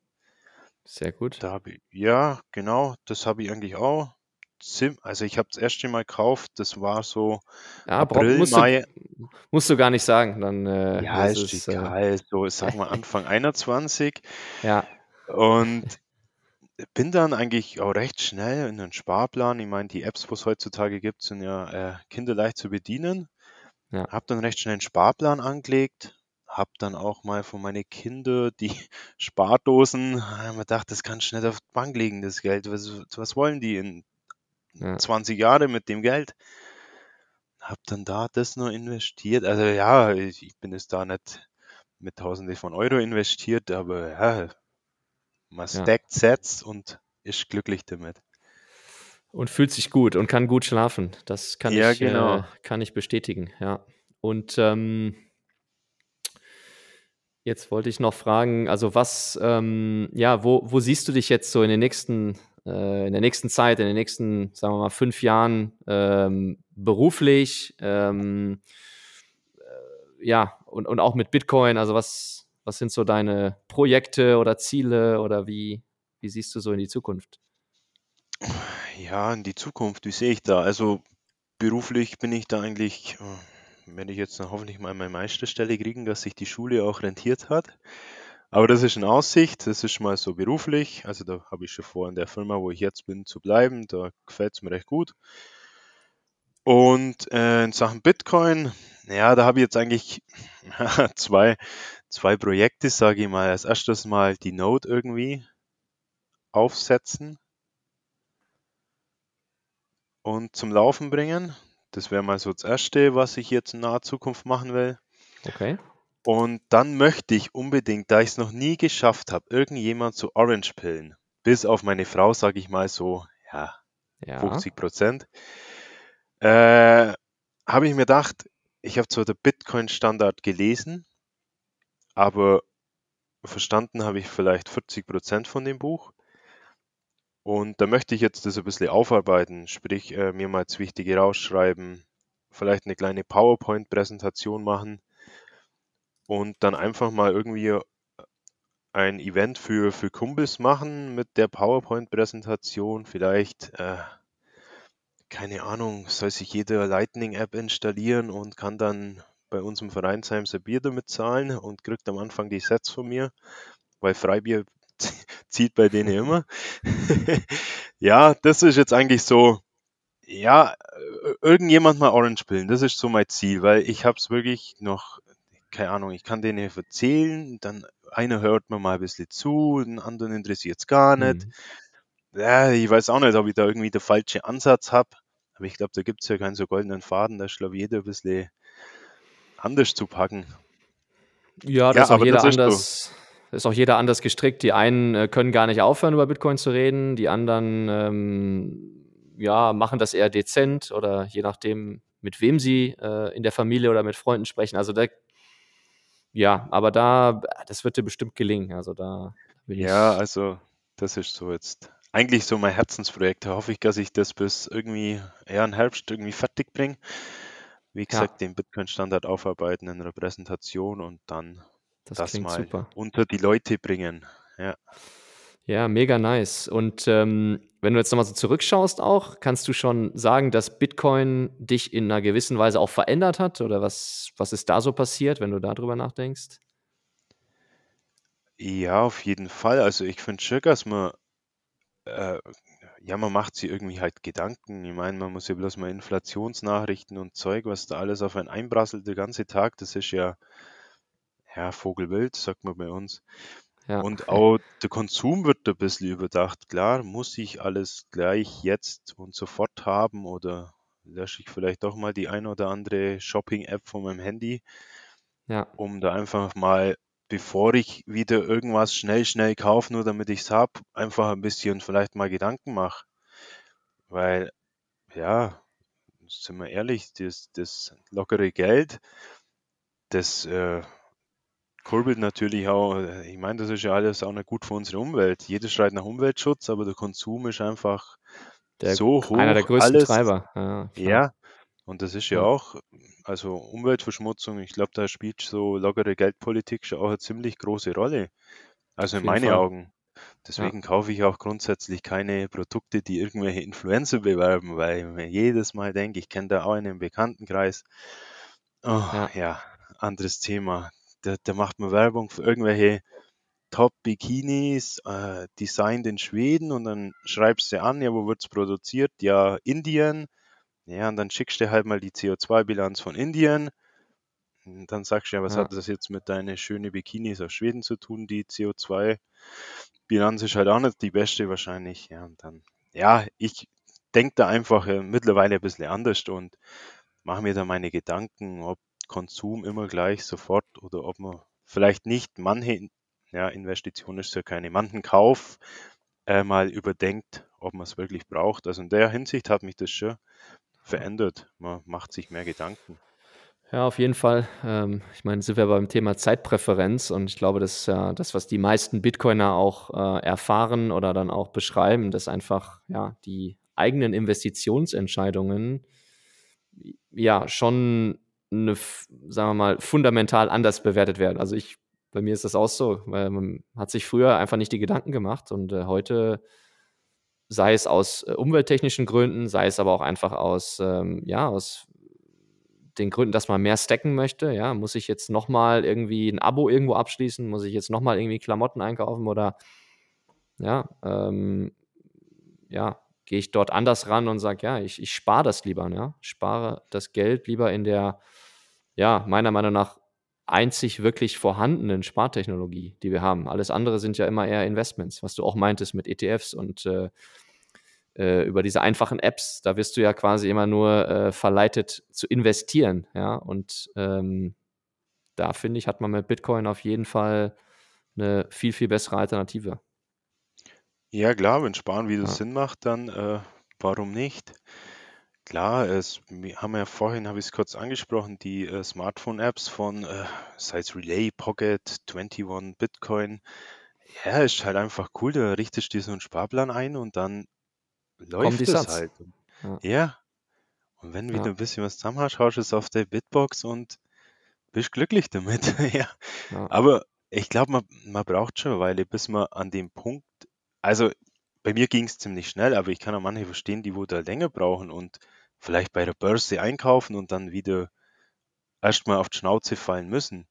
Sehr gut. Da habe ich, ja, genau, das habe ich eigentlich auch. Zim, also ich habe das erste Mal gekauft, das war so Ja, April, musst, du, Mai, musst du gar nicht sagen. Dann äh, ja, ist ist äh, egal, so sagen wir Anfang 21. ja, Und bin dann eigentlich auch recht schnell in den Sparplan. Ich meine, die Apps, wo es heutzutage gibt, sind ja äh, kinderleicht zu bedienen. ja, Habe dann recht schnell einen Sparplan angelegt. Habe dann auch mal von meinen Kindern die Spardosen, habe mir gedacht, das du nicht auf die Bank legen, das Geld. Was, was wollen die in ja. 20 Jahren mit dem Geld? Habe dann da das nur investiert. Also ja, ich, ich bin jetzt da nicht mit Tausende von Euro investiert, aber ja, man Ja. stackt Sets und ist glücklich damit. Und fühlt sich gut und kann gut schlafen. Das kann Ja, ich, genau. äh, kann ich bestätigen, ja. Und ähm, jetzt wollte ich noch fragen, also was, ähm, ja, wo, wo siehst du dich jetzt so in den nächsten, äh, in der nächsten Zeit, in den nächsten, sagen wir mal, fünf Jahren ähm, beruflich, ähm, äh, ja, und, und auch mit Bitcoin, also was, was sind so deine Projekte oder Ziele oder wie, wie siehst du so in die Zukunft? Ja, in die Zukunft, wie sehe ich da? Also beruflich bin ich da eigentlich, äh, werde ich jetzt hoffentlich mal meine Meisterstelle kriegen, dass sich die Schule auch rentiert hat. Aber das ist in Aussicht, das ist mal so beruflich. Also da habe ich schon vor, in der Firma, wo ich jetzt bin, zu bleiben. Da gefällt es mir recht gut. Und äh, in Sachen Bitcoin, ja, da habe ich jetzt eigentlich zwei, zwei Projekte, sage ich mal. Als erstes mal die Node irgendwie aufsetzen und zum Laufen bringen. Das wäre mal so das Erste, was ich jetzt in naher Zukunft machen will. Okay. Und dann möchte ich unbedingt, da ich es noch nie geschafft habe, irgendjemand zu Orange-Pillen, bis auf meine Frau, sage ich mal so, ja, Ja. 50 Prozent, äh, habe ich mir gedacht, ich habe zwar den Bitcoin-Standard gelesen, aber verstanden habe ich vielleicht 40 Prozent von dem Buch. Und da möchte ich jetzt das ein bisschen aufarbeiten, sprich äh, mir mal das Wichtige rausschreiben, vielleicht eine kleine PowerPoint-Präsentation machen und dann einfach mal irgendwie ein Event für, für Kumpels machen mit der PowerPoint-Präsentation. Vielleicht, äh, keine Ahnung, soll sich jeder Lightning-App installieren und kann dann bei uns im Vereinsheim sein Bier damit zahlen und kriegt am Anfang die Sets von mir, weil Freibier zieht bei denen immer. ja, das ist jetzt eigentlich so, ja, irgendjemand mal Orange spielen, das ist so mein Ziel, weil ich habe es wirklich noch, keine Ahnung, ich kann denen erzählen, dann einer hört mir mal ein bisschen zu, den anderen interessiert es gar nicht. Mhm. Ja, ich weiß auch nicht, ob ich da irgendwie den falschen Ansatz habe, aber ich glaube, da gibt es ja keinen so goldenen Faden, da ist, glaube jeder ein bisschen anders zu packen. Ja, da Ja, ist auch aber jeder das ist so. Ist auch jeder anders gestrickt. Die einen äh, können gar nicht aufhören, über Bitcoin zu reden, die anderen ähm, ja, machen das eher dezent oder je nachdem, mit wem sie äh, in der Familie oder mit Freunden sprechen. Also da, ja, aber da, das wird dir bestimmt gelingen. Also da Ja, ich, also das ist so jetzt eigentlich so mein Herzensprojekt. Da hoffe ich, dass ich das bis irgendwie, ja, im Herbst irgendwie fertig bringe. Wie gesagt, ja, den Bitcoin-Standard aufarbeiten in einer Präsentation und dann das das klingt mal super. unter die Leute bringen. Ja. Ja, mega nice. Und ähm, wenn du jetzt nochmal so zurückschaust auch, kannst du schon sagen, dass Bitcoin dich in einer gewissen Weise auch verändert hat? Oder was, was ist da so passiert, wenn du darüber nachdenkst? Ja, auf jeden Fall. Also ich finde schon, dass man, äh, ja, man macht sich irgendwie halt Gedanken. Ich meine, man muss ja bloß mal Inflationsnachrichten und Zeug, was da alles auf einen einprasselt, der ganze Tag, das ist ja, ja, Vogelwild, sagt man bei uns. Ja, Und auch der Konsum wird ein bisschen überdacht. Klar, muss ich alles gleich jetzt und sofort haben oder lösche ich vielleicht doch mal die ein oder andere Shopping-App von meinem Handy, ja, um da einfach mal, bevor ich wieder irgendwas schnell, schnell kaufe, nur damit ich es habe, einfach ein bisschen vielleicht mal Gedanken mache. Weil, ja, sind wir ehrlich, das, das lockere Geld, das äh, kurbelt natürlich auch, äh, ich meine, das ist ja alles auch nicht gut für unsere Umwelt. Jeder schreit nach Umweltschutz, aber der Konsum ist einfach der, so einer der hoch, größten alles, Treiber. Ja, ja, und das ist ja Ja, auch, also Umweltverschmutzung, ich glaube, da spielt so lockere Geldpolitik schon auch eine ziemlich große Rolle. Also in meinen Fall. Augen. Ja, Deswegen kaufe ich auch grundsätzlich keine Produkte, die irgendwelche Influencer bewerben, weil ich mir jedes Mal denke, ich kenne da auch einen im Bekanntenkreis. Oh, ja, ja, anderes Thema. Da, da macht man Werbung für irgendwelche Top-Bikinis, äh, designt in Schweden und dann schreibst du an, ja, wo wird's produziert? Ja, Indien. Ja, und dann schickst du halt mal die CO2-Bilanz von Indien. Und dann sagst du ja, was ja, hat das jetzt mit deinen schönen Bikinis aus Schweden zu tun? Die CO2-Bilanz ist halt auch nicht die beste wahrscheinlich. Ja, und dann, ja, ich denke da einfach äh, mittlerweile ein bisschen anders und mache mir da meine Gedanken, ob Konsum immer gleich sofort oder ob man vielleicht nicht manche, ja, Investition ist ja keine, manchen Kauf äh, mal überdenkt, ob man es wirklich braucht. Also in der Hinsicht hat mich das schon verändert. Man macht sich mehr Gedanken. ja, auf jeden Fall. Ähm, ich meine, sind wir beim Thema Zeitpräferenz und ich glaube, das ist ja das, was die meisten Bitcoiner auch äh, erfahren oder dann auch beschreiben, dass einfach ja die eigenen Investitionsentscheidungen ja schon eine, sagen wir mal, fundamental anders bewertet werden. Also ich, bei mir ist das auch so, weil man hat sich früher einfach nicht die Gedanken gemacht und äh, heute, sei es aus äh, umwelttechnischen Gründen, sei es aber auch einfach aus, ähm, ja, aus den Gründen, dass man mehr stacken möchte, ja, muss ich jetzt nochmal irgendwie ein Abo irgendwo abschließen, muss ich jetzt nochmal irgendwie Klamotten einkaufen oder ja, ähm, ja, gehe ich dort anders ran und sage, ja, ich, ich spare das lieber, ja, spare das Geld lieber in der, ja, meiner Meinung nach einzig wirklich vorhandenen Spartechnologie, die wir haben. Alles andere sind ja immer eher Investments, was du auch meintest mit ETFs und äh, äh, über diese einfachen Apps, da wirst du ja quasi immer nur äh, verleitet zu investieren, ja, und ähm, da finde ich, hat man mit Bitcoin auf jeden Fall eine viel, viel bessere Alternative. Ja, klar, wenn Sparen wieder Ja, Sinn macht, dann äh, warum nicht? Klar, es, wir haben ja vorhin, habe ich es kurz angesprochen, die äh, Smartphone-Apps von, äh, sei es Relay, Pocket, 21 Bitcoin. Ja, ist halt einfach cool, da richtest du dir so einen Sparplan ein und dann kommen die läuft es Satz. halt. Ja, Ja, Und wenn Ja. wieder ein bisschen was zusammen hast, haust du es auf der Bitbox und bist glücklich damit. Ja. Ja. Aber ich glaube, man, man braucht schon eine Weile, bis man an dem Punkt, also bei mir ging es ziemlich schnell, aber ich kann auch manche verstehen, die wo da länger brauchen und vielleicht bei der Börse einkaufen und dann wieder erstmal auf die Schnauze fallen müssen.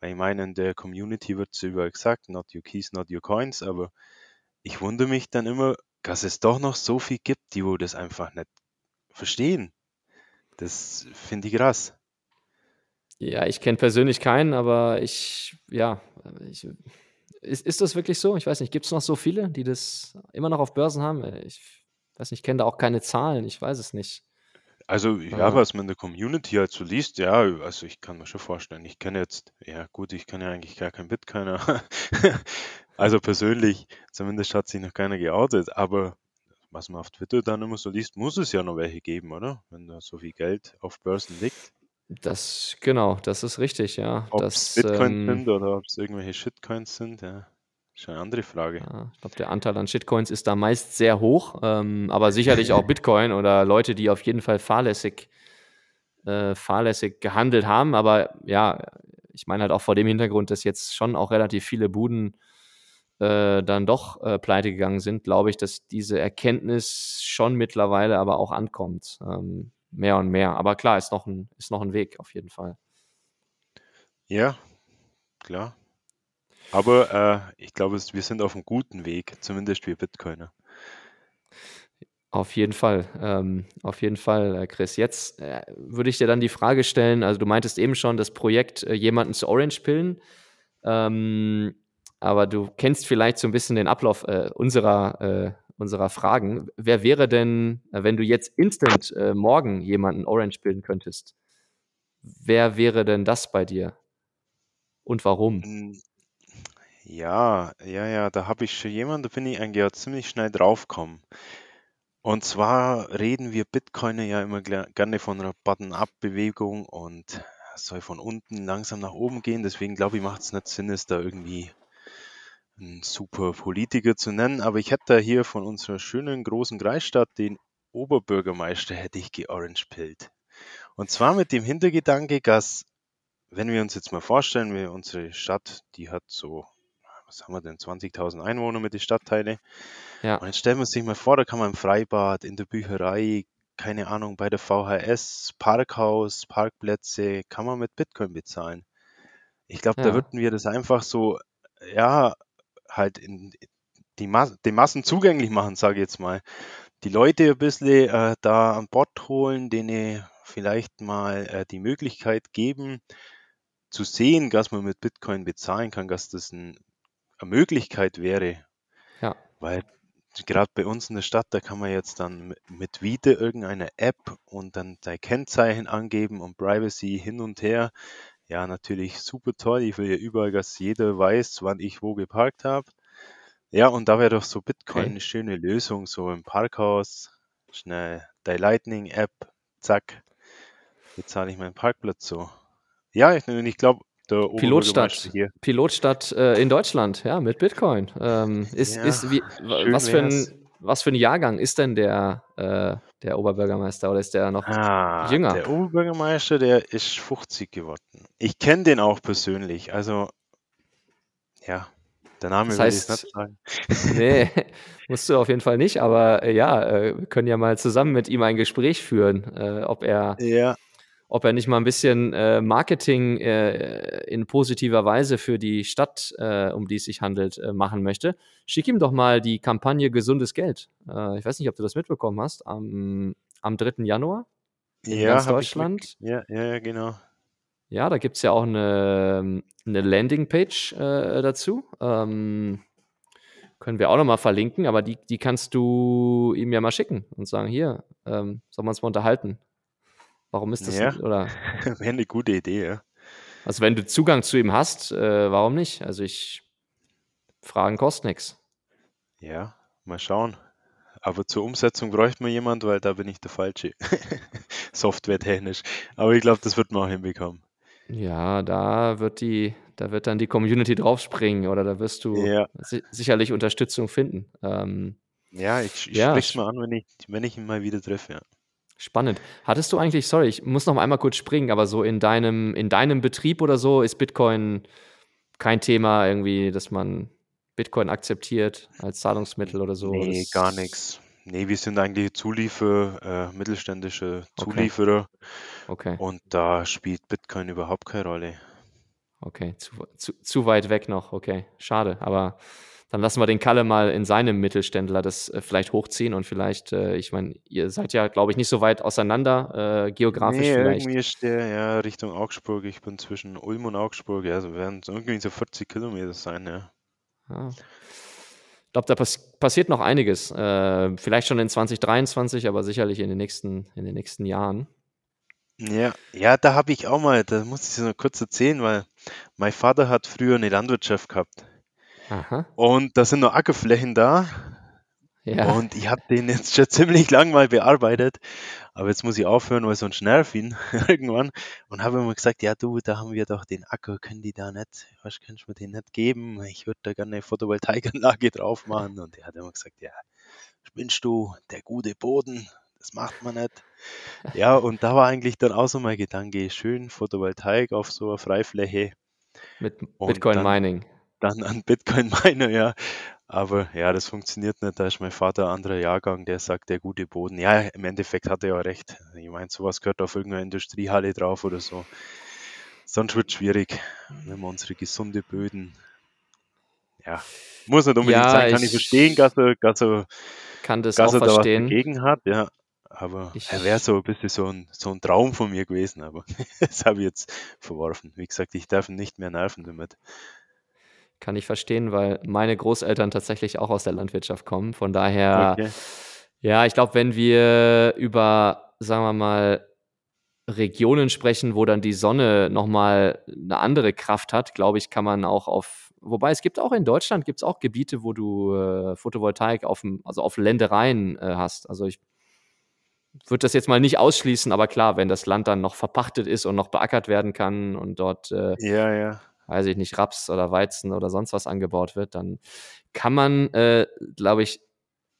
Weil ich meine, in der Community wird so überall gesagt, not your keys, not your coins, aber ich wundere mich dann immer, dass es doch noch so viel gibt, die wo das einfach nicht verstehen. Das finde ich krass. Ja, ich kenne persönlich keinen, aber ich, ja, ich, ist, ist das wirklich so? Ich weiß nicht, gibt es noch so viele, die das immer noch auf Börsen haben? Ich weiß nicht, ich kenne da auch keine Zahlen, ich weiß es nicht. Also ja, Ja. was man in der Community halt so liest, ja, also ich kann mir schon vorstellen, ich kenne jetzt, ja gut, ich kenne ja eigentlich gar keinen Bitcoiner. Also persönlich, zumindest hat sich noch keiner geoutet, aber was man auf Twitter dann immer so liest, muss es ja noch welche geben, oder? Wenn da so viel Geld auf Börsen liegt. Das, genau, das ist richtig, ja. Ob es Das, Bitcoin ähm, sind oder ob es irgendwelche Shitcoins sind, ja, ist eine andere Frage. Ja, ich glaube, der Anteil an Shitcoins ist da meist sehr hoch, ähm, aber sicherlich auch Bitcoin oder Leute, die auf jeden Fall fahrlässig, äh, fahrlässig gehandelt haben. Aber ja, ich meine halt auch vor dem Hintergrund, dass jetzt schon auch relativ viele Buden äh, dann doch äh, pleite gegangen sind, glaube ich, dass diese Erkenntnis schon mittlerweile aber auch ankommt. Ähm, mehr und mehr. Aber klar, ist noch ein, ist noch ein Weg auf jeden Fall. Ja, klar. Aber äh, ich glaube, wir sind auf einem guten Weg, zumindest wir Bitcoiner. Auf jeden Fall, ähm, auf jeden Fall, äh, Chris. Jetzt äh, würde ich dir dann die Frage stellen, also du meintest eben schon das Projekt, äh, jemanden zu Orange pillen, ähm, aber du kennst vielleicht so ein bisschen den Ablauf äh, unserer, äh, unserer Fragen. Wer wäre denn, äh, wenn du jetzt instant äh, morgen jemanden Orange pillen könntest, wer wäre denn das bei dir und warum? Mm, Ja, ja, ja, da habe ich schon jemanden, da bin ich eigentlich ja ziemlich schnell draufgekommen. Und zwar reden wir Bitcoiner ja immer gerne von einer Button-up-Bewegung und soll von unten langsam nach oben gehen. Deswegen glaube ich, macht es nicht Sinn, es da irgendwie super Politiker zu nennen. Aber ich hätte da hier von unserer schönen großen Kreisstadt den Oberbürgermeister hätte ich georangepillt. Und zwar mit dem Hintergedanke, dass, wenn wir uns jetzt mal vorstellen, wir, unsere Stadt, die hat so, was haben wir denn, 20.000 Einwohner mit den Stadtteile. Ja, Und jetzt stellen wir sich mal vor, da kann man im Freibad, in der Bücherei, keine Ahnung, bei der VHS, Parkhaus, Parkplätze, kann man mit Bitcoin bezahlen. Ich glaube, da ja, würden wir das einfach so, ja, halt in die Mas den Massen zugänglich machen, sage ich jetzt mal. Die Leute ein bisschen äh, da an Bord holen, denen vielleicht mal äh, die Möglichkeit geben, zu sehen, dass man mit Bitcoin bezahlen kann, dass das ein, eine Möglichkeit wäre. ja, Weil gerade bei uns in der Stadt, da kann man jetzt dann mit- mit Vita irgendeine App und dann dein Kennzeichen angeben und Privacy hin und her. Ja, natürlich super toll. Ich will ja überall, dass jeder weiß, wann ich wo geparkt habe. Ja, und da wäre doch so Bitcoin okay. eine schöne Lösung, so im Parkhaus, schnell die Lightning-App, zack, bezahle ich meinen Parkplatz so. Ja, ich, und ich glaube, der Oberbürgermeister Pilotstadt, hier, Pilotstadt äh, in Deutschland, ja, mit Bitcoin. Ähm, ist, ja, ist wie, wa- schön was für wär's. ein, was für ein Jahrgang ist denn der, äh, der Oberbürgermeister oder ist der noch Ah, jünger? der Oberbürgermeister, der ist 50 geworden. Ich kenne den auch persönlich. Also, ja, der Name Das will ich heißt, nicht sagen. nee, musst du auf jeden Fall nicht, aber äh, ja, äh, wir können ja mal zusammen mit ihm ein Gespräch führen, äh, ob er, Ja, ob er nicht mal ein bisschen äh, Marketing äh, in positiver Weise für die Stadt, äh, um die es sich handelt, äh, machen möchte. Schick ihm doch mal die Kampagne Gesundes Geld. Äh, ich weiß nicht, ob du das mitbekommen hast, am, am 3. Januar in ganz ja, mit. Deutschland. Ja, ja, ja, genau. Ja, da gibt es ja auch eine, eine Landingpage äh, dazu. Ähm, können wir auch nochmal verlinken, aber die, die kannst du ihm ja mal schicken und sagen, hier, ähm, sollen wir uns mal unterhalten? Warum ist das, Ja, oder, wäre eine gute Idee, ja. also wenn du Zugang zu ihm hast, äh, warum nicht? Also ich, Fragen kosten nichts. Ja, mal schauen. Aber zur Umsetzung bräuchte man jemand, weil da bin ich der Falsche. Softwaretechnisch. Aber ich glaube, das wird man auch hinbekommen. Ja, da wird die, da wird dann die Community draufspringen oder da wirst du Ja, si sicherlich Unterstützung finden. Ähm, ja, ich, ich ja, sprich's mal an, wenn ich, wenn ich ihn mal wieder treffe, ja. Spannend. Hattest du eigentlich, sorry, ich muss noch einmal kurz springen, aber so in deinem, in deinem Betrieb oder so ist Bitcoin kein Thema irgendwie, dass man Bitcoin akzeptiert als Zahlungsmittel oder so? Nee, Das- gar nichts. Nee, wir sind eigentlich Zulieferer, äh, mittelständische Okay. Zulieferer Okay, und da spielt Bitcoin überhaupt keine Rolle. okay, zu, zu, zu weit weg noch, okay, schade, aber dann lassen wir den Kalle mal in seinem Mittelständler das äh, vielleicht hochziehen und vielleicht, äh, ich meine, ihr seid ja, glaube ich, nicht so weit auseinander, äh, geografisch Nee, vielleicht. irgendwie ist der ja Richtung Augsburg. Ich bin zwischen Ulm und Augsburg. Ja, so werden es irgendwie so 40 Kilometer sein, ja. Ja. Ich glaube, da pass passiert noch einiges. Äh, vielleicht schon in 2023, aber sicherlich in den nächsten, in den nächsten Jahren. Ja, ja, da habe ich auch mal, da muss ich noch kurz erzählen, weil mein Vater hat früher eine Landwirtschaft gehabt Aha. und da sind noch Ackerflächen da Ja. und ich habe den jetzt schon ziemlich lang mal bearbeitet, aber jetzt muss ich aufhören, weil sonst nerv ihn irgendwann und habe immer gesagt, ja du, da haben wir doch den Acker, können die da nicht, was kannst du mir den nicht geben? Ich würde da gerne eine Photovoltaikanlage drauf machen und er hat immer gesagt, ja, spinnst du, der gute Boden, das macht man nicht. Ja, und da war eigentlich dann auch so mein Gedanke, schön Photovoltaik auf so einer Freifläche, Mit Und Bitcoin dann- Mining. Dann an Bitcoin Miner, ja. Aber ja, das funktioniert nicht. Da ist mein Vater anderer Jahrgang, der sagt, der gute Boden. Ja, im Endeffekt hat er ja recht. Ich meine, sowas gehört auf irgendeiner Industriehalle drauf oder so. Sonst wird es schwierig, wenn wir unsere gesunde Böden. Ja, muss nicht unbedingt Ja, sein, kann ich ich- verstehen, dass er, dass er, Kann das dass auch er da was verstehen. dagegen hat, ja. Aber Ich- er wäre so ein bisschen so ein, so ein Traum von mir gewesen, aber das habe ich jetzt verworfen. Wie gesagt, ich darf ihn nicht mehr nerven damit. Kann ich verstehen, weil meine Großeltern tatsächlich auch aus der Landwirtschaft kommen. Von daher, Okay. ja, ich glaube, wenn wir über, sagen wir mal, Regionen sprechen, wo dann die Sonne nochmal eine andere Kraft hat, glaube ich, kann man auch auf, wobei es gibt auch in Deutschland, gibt es auch Gebiete, wo du äh, Photovoltaik auf dem, also auf Ländereien äh, hast. Also ich würde das jetzt mal nicht ausschließen, aber klar, wenn das Land dann noch verpachtet ist und noch beackert werden kann und dort äh, Ja, ja. Weiß ich nicht, Raps oder Weizen oder sonst was angebaut wird, dann kann man, äh, glaube ich,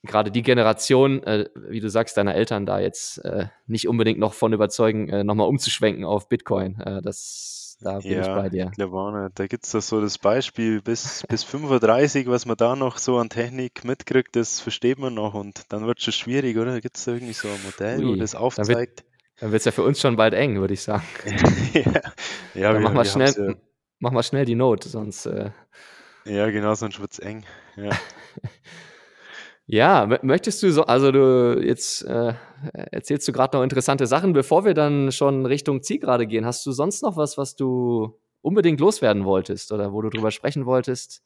gerade die Generation, äh, wie du sagst, deiner Eltern da jetzt äh, nicht unbedingt noch von überzeugen, äh, nochmal umzuschwenken auf Bitcoin. Äh, das, da bin ich bei dir. Ich glaube auch nicht. Da gibt es doch so das Beispiel, bis, bis 35, was man da noch so an Technik mitkriegt, das versteht man noch und dann wird es schon schwierig, oder? Gibt es da irgendwie so ein Modell, wo Ui, das da aufzeigt? Dann wird es ja für uns schon bald eng, würde ich sagen. ja, ja, Dann wir, mach mal wir schnell, haben's mach mal schnell die Note, sonst. Äh, ja, genau, sonst wird es eng. Ja. Ja, mö- möchtest du so, also du jetzt äh, erzählst du gerade noch interessante Sachen, bevor wir dann schon Richtung Zielgerade gehen. Hast du sonst noch was, was du unbedingt loswerden wolltest oder wo du drüber sprechen wolltest?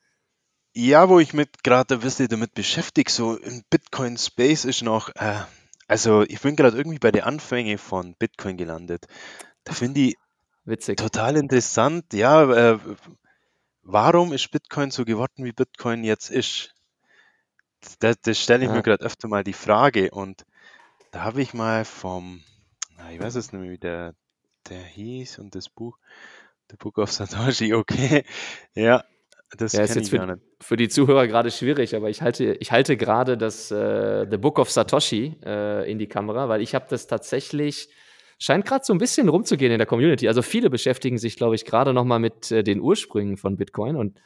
Ja, wo ich mit gerade ein bisschen damit beschäftigt, so im Bitcoin-Space ist noch, äh, also ich bin gerade irgendwie bei den Anfängen von Bitcoin gelandet. Da finde ich Witzig. total interessant, ja, äh, warum ist Bitcoin so geworden, wie Bitcoin jetzt ist? Das, das stelle ich Ja. mir gerade öfter mal die Frage und da habe ich mal vom, na, ich weiß es nicht mehr, wie der, der hieß und das Buch, The Book of Satoshi, okay, ja, das Ja, ist jetzt für, nicht. für die Zuhörer gerade schwierig, aber ich halte, ich halte gerade das äh, The Book of Satoshi äh, in die Kamera, weil ich habe das tatsächlich, scheint gerade so ein bisschen rumzugehen in der Community. Also viele beschäftigen sich, glaube ich, gerade noch mal mit äh, den Ursprüngen von Bitcoin und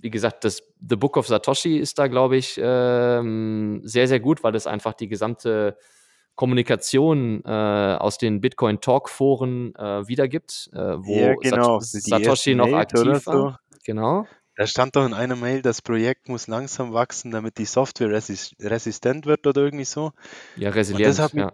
wie gesagt, das The Book of Satoshi ist da, glaube ich, ähm, sehr, sehr gut, weil es einfach die gesamte Kommunikation äh, aus den Bitcoin-Talk-Foren äh, wiedergibt, äh, wo Ja, genau, Sat die Satoshi noch oder aktiv war. Genau. Da stand doch in einer Mail, das Projekt muss langsam wachsen, damit die Software resist resistent wird oder irgendwie so. Ja, Und das resilient, hat mich, ja.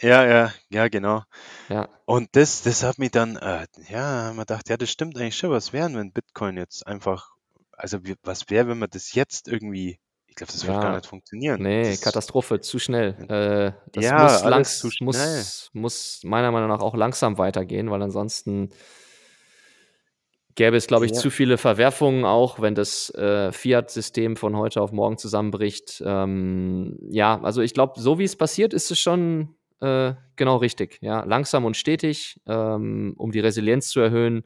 Ja, ja, ja, genau. ja. Und das, das hat mich dann, äh, ja, man dachte, ja, das stimmt eigentlich schon. Was wäre, wenn Bitcoin jetzt einfach, also wie, was wäre, wenn man das jetzt irgendwie, ich glaube, das wird gar Ja, nicht funktionieren. nee, Das, Katastrophe, zu schnell. Äh, das ja, muss, alles langs zu schnell. muss, muss meiner Meinung nach auch langsam weitergehen, weil ansonsten gäbe es, glaube ich, Ja. zu viele Verwerfungen auch, wenn das äh, Fiat-System von heute auf morgen zusammenbricht. Ähm, ja, also ich glaube, so wie es passiert, ist es schon äh, genau richtig. Ja, langsam und stetig, ähm, um die Resilienz zu erhöhen.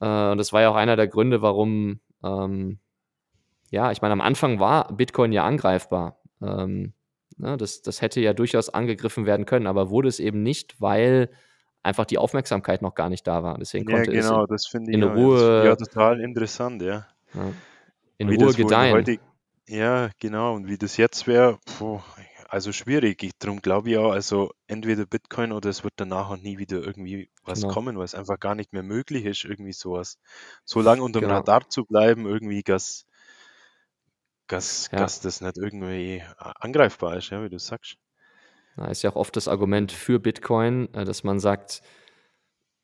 Äh, und das war ja auch einer der Gründe, warum, ähm, ja, ich meine, am Anfang war Bitcoin ja angreifbar. Ähm, Ne? Das, das hätte ja durchaus angegriffen werden können, aber wurde es eben nicht, weil einfach die Aufmerksamkeit noch gar nicht da war. Deswegen Ja, konnte es genau, in, das finde ich in ja, finde ich ja Ruhe, total interessant, ja. ja, in Wie Ruhe in gedeihen. heutig, ja, genau, und wie das jetzt wäre, also schwierig. Ich, darum glaube ich auch, also entweder Bitcoin oder es wird danach auch nie wieder irgendwie was Genau, kommen, weil es einfach gar nicht mehr möglich ist, irgendwie sowas, so lange unter dem genau. Radar zu bleiben, irgendwie, dass, dass, Ja. dass das nicht irgendwie angreifbar ist, ja, wie du sagst. Da ist ja auch oft das Argument für Bitcoin, äh, dass man sagt,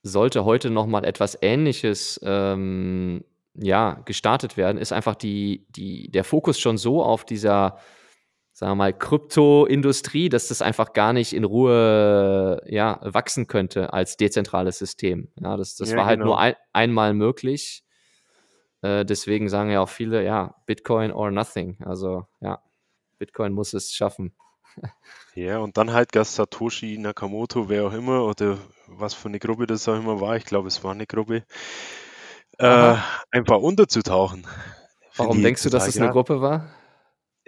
sollte heute noch mal etwas Ähnliches ähm, ja, gestartet werden, ist einfach die, die, der Fokus schon so auf dieser, sagen wir mal, Kryptoindustrie, dass das einfach gar nicht in Ruhe ja, wachsen könnte als dezentrales System. Ja, das, das Ja, war halt nur genau. ein, einmal möglich. Äh, deswegen sagen ja auch viele, ja, Bitcoin or nothing. Also ja, Bitcoin muss es schaffen. Ja, und dann halt, dass Satoshi Nakamoto, wer auch immer, oder was für eine Gruppe das auch immer war, ich glaube, es war eine Gruppe, äh, einfach unterzutauchen. Warum denkst du, dass es eine. Gruppe war?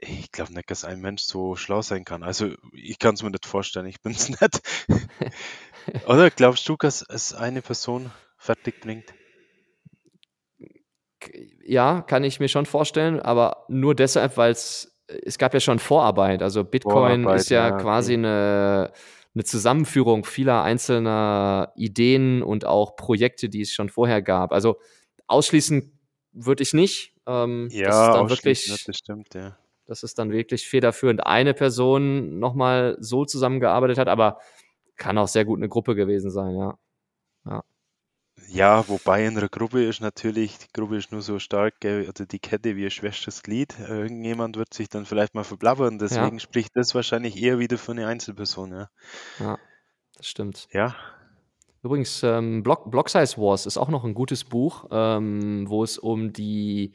Ich glaube nicht, dass ein Mensch so schlau sein kann. Also, ich kann es mir nicht vorstellen, ich bin's nicht. Oder glaubst du, dass es eine Person fertig bringt? Ja, kann ich mir schon vorstellen, aber nur deshalb, weil es es gab ja schon Vorarbeit. Also Bitcoin Vorarbeit, ist ja ja, quasi okay. eine, eine Zusammenführung vieler einzelner Ideen und auch Projekte, die es schon vorher gab. Also ausschließen würde ich nicht, ähm, es Ja, dann ausschließen nicht, wirklich, das stimmt, ja. Dass es dann wirklich federführend eine Person nochmal so zusammengearbeitet hat, aber kann auch sehr gut eine Gruppe gewesen sein, ja. Ja, Ja, wobei in einer Gruppe ist natürlich, die Gruppe ist nur so stark, oder die Kette wie ein schwächstes Glied. Irgendjemand wird sich dann vielleicht mal verblabbern, deswegen ja, spricht das wahrscheinlich eher wieder für eine Einzelperson, ja. ja, das stimmt. Ja, Übrigens, ähm, Block, Block Size Wars ist auch noch ein gutes Buch, ähm, wo es um die,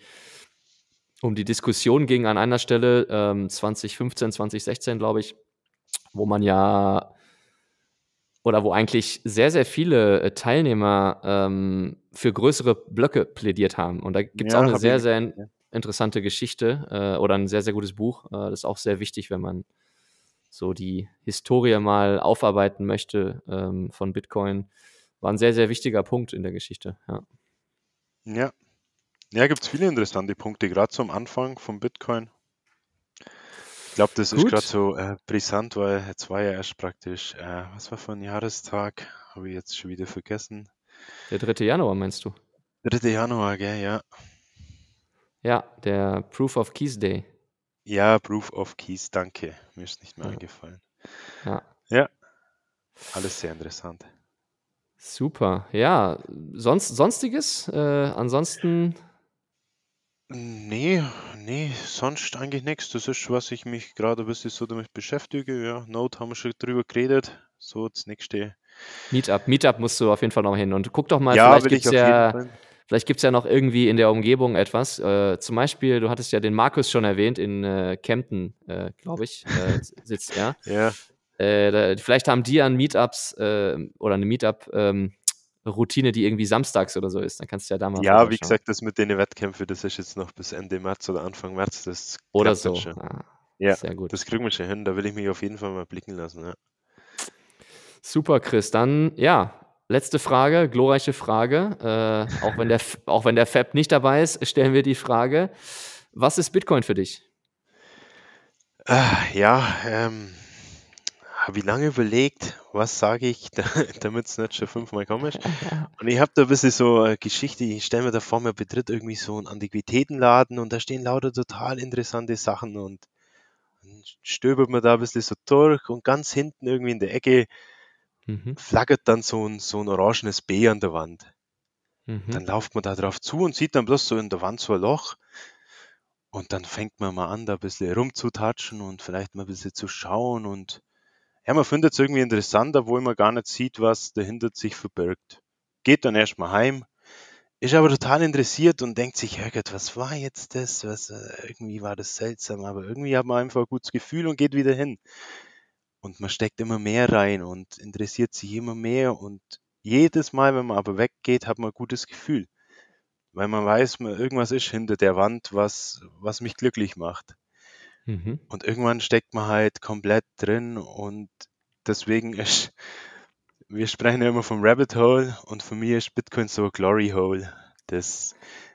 um die Diskussion ging an einer Stelle, ähm, 2015, 2016, glaube ich, wo man ja, oder wo eigentlich sehr, sehr viele äh, Teilnehmer ähm, für größere Blöcke plädiert haben. Und da gibt es auch ja, eine habe ich sehr, sehr interessante Geschichte äh, oder ein sehr, sehr gutes Buch. Äh, das ist auch sehr wichtig, wenn man so die Historie mal aufarbeiten möchte ähm, von Bitcoin. War ein sehr, sehr wichtiger Punkt in der Geschichte. Ja, Ja, ja gibt es viele interessante Punkte, gerade zum Anfang von Bitcoin. Ich glaube, das ist gerade so äh, brisant, weil jetzt war ja erst praktisch, äh, was war für ein Jahrestag? Habe ich jetzt schon wieder vergessen. der 3. Januar meinst du? 3. Januar, gell, ja. Ja, der Proof of Keys Day. Ja, Proof of Keys, danke. Mir ist nicht mehr Ja, eingefallen. ja. Ja, alles sehr interessant. super. Ja, sonst, sonstiges? Äh, ansonsten, Nee, nee, sonst eigentlich nichts. Das ist, was ich mich gerade ein bisschen so damit beschäftige. Ja, Node haben wir schon drüber geredet. So, das nächste. Meetup. Meetup musst du auf jeden Fall noch hin. Und guck doch mal, Ja, vielleicht will gibt ich es auf jeden ja, Fall. vielleicht gibt's ja noch irgendwie in der Umgebung etwas. Äh, zum Beispiel, du hattest ja den Markus schon erwähnt, in äh, Kempten, äh, glaube ich, äh, sitzt er. Ja, Äh, da, vielleicht haben die ja ein Meetups äh, oder eine Meetup-Routine, die irgendwie samstags oder so ist. Dann kannst du ja da mal ja, wie gesagt, das mit den Wettkämpfen, das ist jetzt noch bis Ende März oder Anfang März. Das Oder so. schon. Ah, Ja, sehr gut. das kriegen wir schon hin. Da will ich mich auf jeden Fall mal blicken lassen. Ja. Super, Chris. Dann, ja, letzte Frage, glorreiche Frage. Äh, auch, wenn der, auch wenn der Fab nicht dabei ist, stellen wir die Frage: Was ist Bitcoin für dich? Ah, ja, ähm, habe ich lange überlegt, was sage ich, damit es nicht schon fünfmal komisch. Und ich habe da ein bisschen so eine Geschichte, ich stelle mir da vor, man betritt irgendwie so einen Antiquitätenladen und da stehen lauter total interessante Sachen und dann stöbert man da ein bisschen so durch und ganz hinten irgendwie in der Ecke Mhm. flackert dann so ein, so ein orangenes B an der Wand. Dann Mhm. lauft man da drauf zu und sieht dann bloß so in der Wand so ein Loch und dann fängt man mal an, da ein bisschen rumzutatschen und vielleicht mal ein bisschen zu schauen und ja, man findet es irgendwie interessant, obwohl man gar nicht sieht, was dahinter sich verbirgt. Geht dann erstmal heim, ist aber total interessiert und denkt sich, Herrgott, was war jetzt das? Was, äh, irgendwie war das seltsam, aber irgendwie hat man einfach ein gutes Gefühl und geht wieder hin. Und man steckt immer mehr rein und interessiert sich immer mehr und jedes Mal, wenn man aber weggeht, hat man ein gutes Gefühl, weil man weiß, irgendwas ist hinter der Wand, was, was mich glücklich macht. Mhm. Und irgendwann steckt man halt komplett drin und deswegen ist, wir sprechen ja immer vom Rabbit Hole und für mich ist Bitcoin so ein Glory Hole. Das,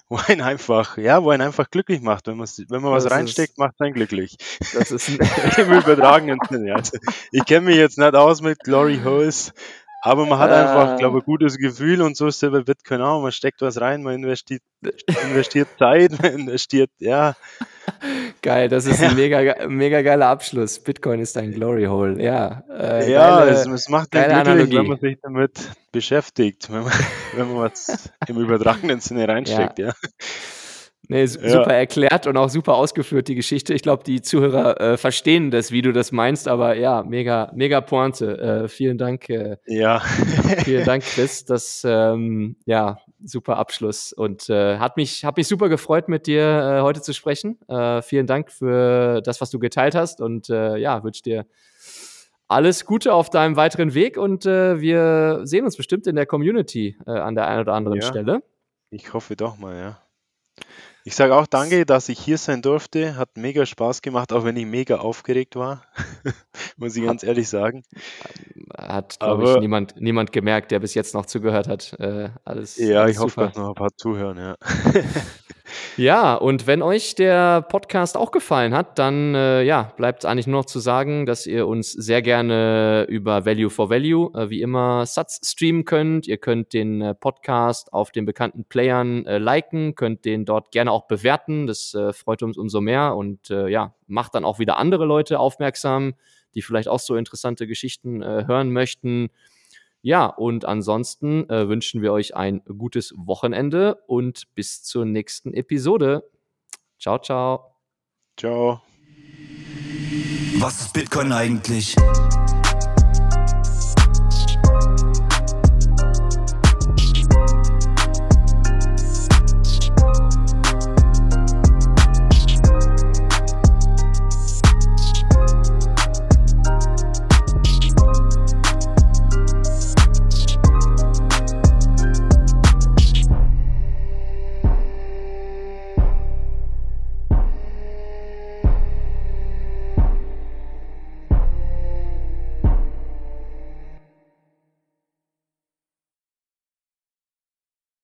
wo einen einfach, ja, wo einen einfach glücklich macht. Wenn man, wenn man was Das reinsteckt, ist- macht einen glücklich. Das ist ein Im übertragenen Sinne. Also, ich kenne mich jetzt nicht aus mit Glory Holes, aber man hat einfach, Ah. glaube ich, ein gutes Gefühl und so ist es bei Bitcoin auch. Man steckt was rein, man investiert, investiert Zeit, man investiert, ja, geil. Das ist ein mega, mega geiler Abschluss. Bitcoin ist ein Glory Hole. Ja, äh, ja, geile- es, es macht geile glücklich, wenn Analogie. man sich damit beschäftigt, wenn man, wenn man was im übertragenen Sinne reinsteckt, ja. Nee, su- Ja. super erklärt und auch super ausgeführt, die Geschichte. Ich glaube, die Zuhörer äh, verstehen das, wie du das meinst, aber ja, mega, mega Pointe. Äh, vielen Dank, äh, Ja, vielen Dank, Chris. Das, ähm, ja, super Abschluss und äh, hat mich, hat mich super gefreut, mit dir äh, heute zu sprechen. Äh, vielen Dank für das, was du geteilt hast und äh, ja, wünsche dir alles Gute auf deinem weiteren Weg und äh, wir sehen uns bestimmt in der Community äh, an der einen oder anderen Ja. Stelle. ich hoffe doch mal, ja. Ich sage auch danke, dass ich hier sein durfte. Hat mega Spaß gemacht, auch wenn ich mega aufgeregt war. Muss ich ganz ehrlich sagen. Hat, glaube ich, niemand, niemand gemerkt, der bis jetzt noch zugehört hat. Äh, alles, Ja, alles ich hoffe, super. dass noch ein paar zuhören, ja. Ja, und wenn euch der Podcast auch gefallen hat, dann äh, ja, bleibt eigentlich nur noch zu sagen, dass ihr uns sehr gerne über Value for Value, äh, wie immer, Satz streamen könnt. Ihr könnt den äh, Podcast auf den bekannten Playern äh, liken, könnt den dort gerne auch bewerten. Das äh, freut uns umso mehr und äh, ja, macht dann auch wieder andere Leute aufmerksam, die vielleicht auch so interessante Geschichten hören möchten. Ja, und ansonsten äh, wünschen wir euch ein gutes Wochenende und bis zur nächsten Episode. Ciao, ciao. Ciao. Was ist Bitcoin eigentlich?